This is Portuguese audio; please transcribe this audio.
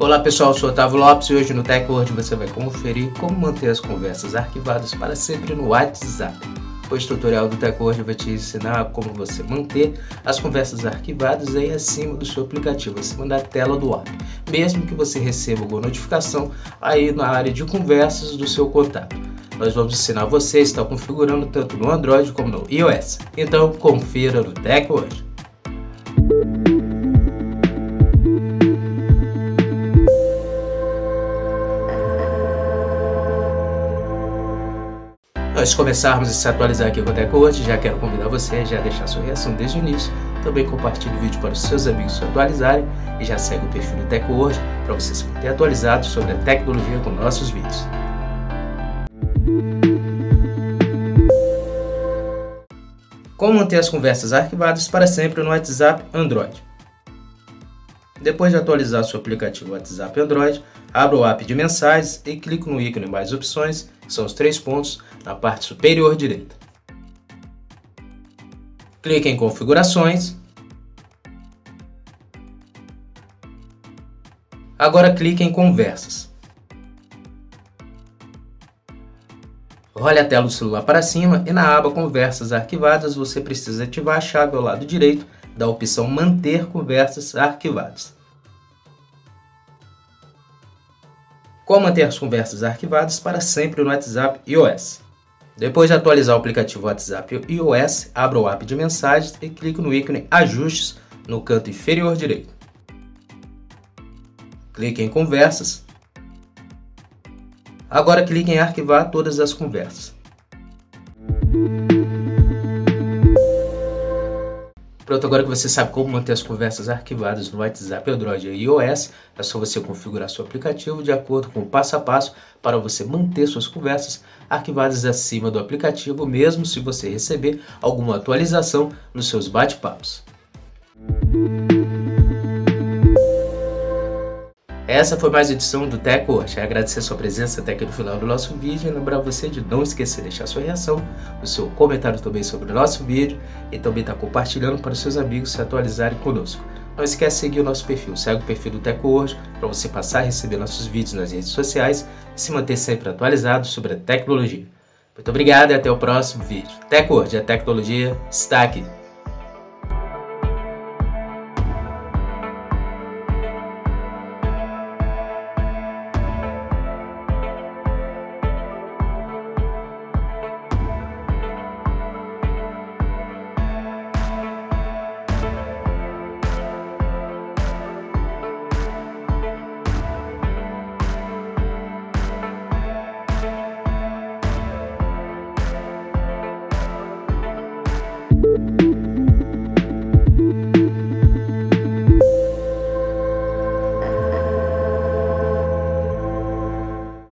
Olá pessoal, eu sou Otávio Lopes e hoje no TechWord você vai conferir como manter as conversas arquivadas para sempre no WhatsApp. Hoje o tutorial do TechWord vai te ensinar como você manter as conversas arquivadas aí acima do seu aplicativo, acima da tela do app, mesmo que você receba alguma notificação aí na área de conversas do seu contato. Nós vamos ensinar você a estar configurando tanto no Android como no iOS. Então confira no TechWord. Antes de começarmos a se atualizar aqui com o TechWord, já quero convidar você já deixar sua reação desde o início, também compartilhe o vídeo para os seus amigos se atualizarem e já segue o perfil do TechWord para você se manter atualizado sobre a tecnologia com nossos vídeos. Como manter as conversas arquivadas para sempre no WhatsApp Android. Depois de atualizar seu aplicativo WhatsApp Android, abra o app de mensagens e clique no ícone Mais Opções, que são os três pontos na parte superior direita. Clique em Configurações. Agora clique em Conversas. Role a tela do celular para cima e na aba Conversas arquivadas você precisa ativar a chave ao lado direito da opção Manter conversas arquivadas. Como manter as conversas arquivadas para sempre no WhatsApp iOS. Depois de atualizar o aplicativo WhatsApp iOS, abra o app de mensagens e clique no ícone Ajustes no canto inferior direito. Clique em Conversas. Agora clique em Arquivar todas as conversas. Pronto, agora que você sabe como manter as conversas arquivadas no WhatsApp, Android e iOS, é só você configurar seu aplicativo de acordo com o passo a passo para você manter suas conversas arquivadas acima do aplicativo, mesmo se você receber alguma atualização nos seus bate-papos. Essa foi mais uma edição do Teco. Achei agradecer a sua presença até aqui no final do nosso vídeo e lembrar você de não esquecer de deixar sua reação, o seu comentário também sobre o nosso vídeo e também estar tá compartilhando para os seus amigos se atualizarem conosco. Não esquece de seguir o nosso perfil, segue o perfil do Teco hoje para você passar a receber nossos vídeos nas redes sociais e se manter sempre atualizado sobre a tecnologia. Muito obrigado e até o próximo vídeo. Teco hoje, a tecnologia está aqui.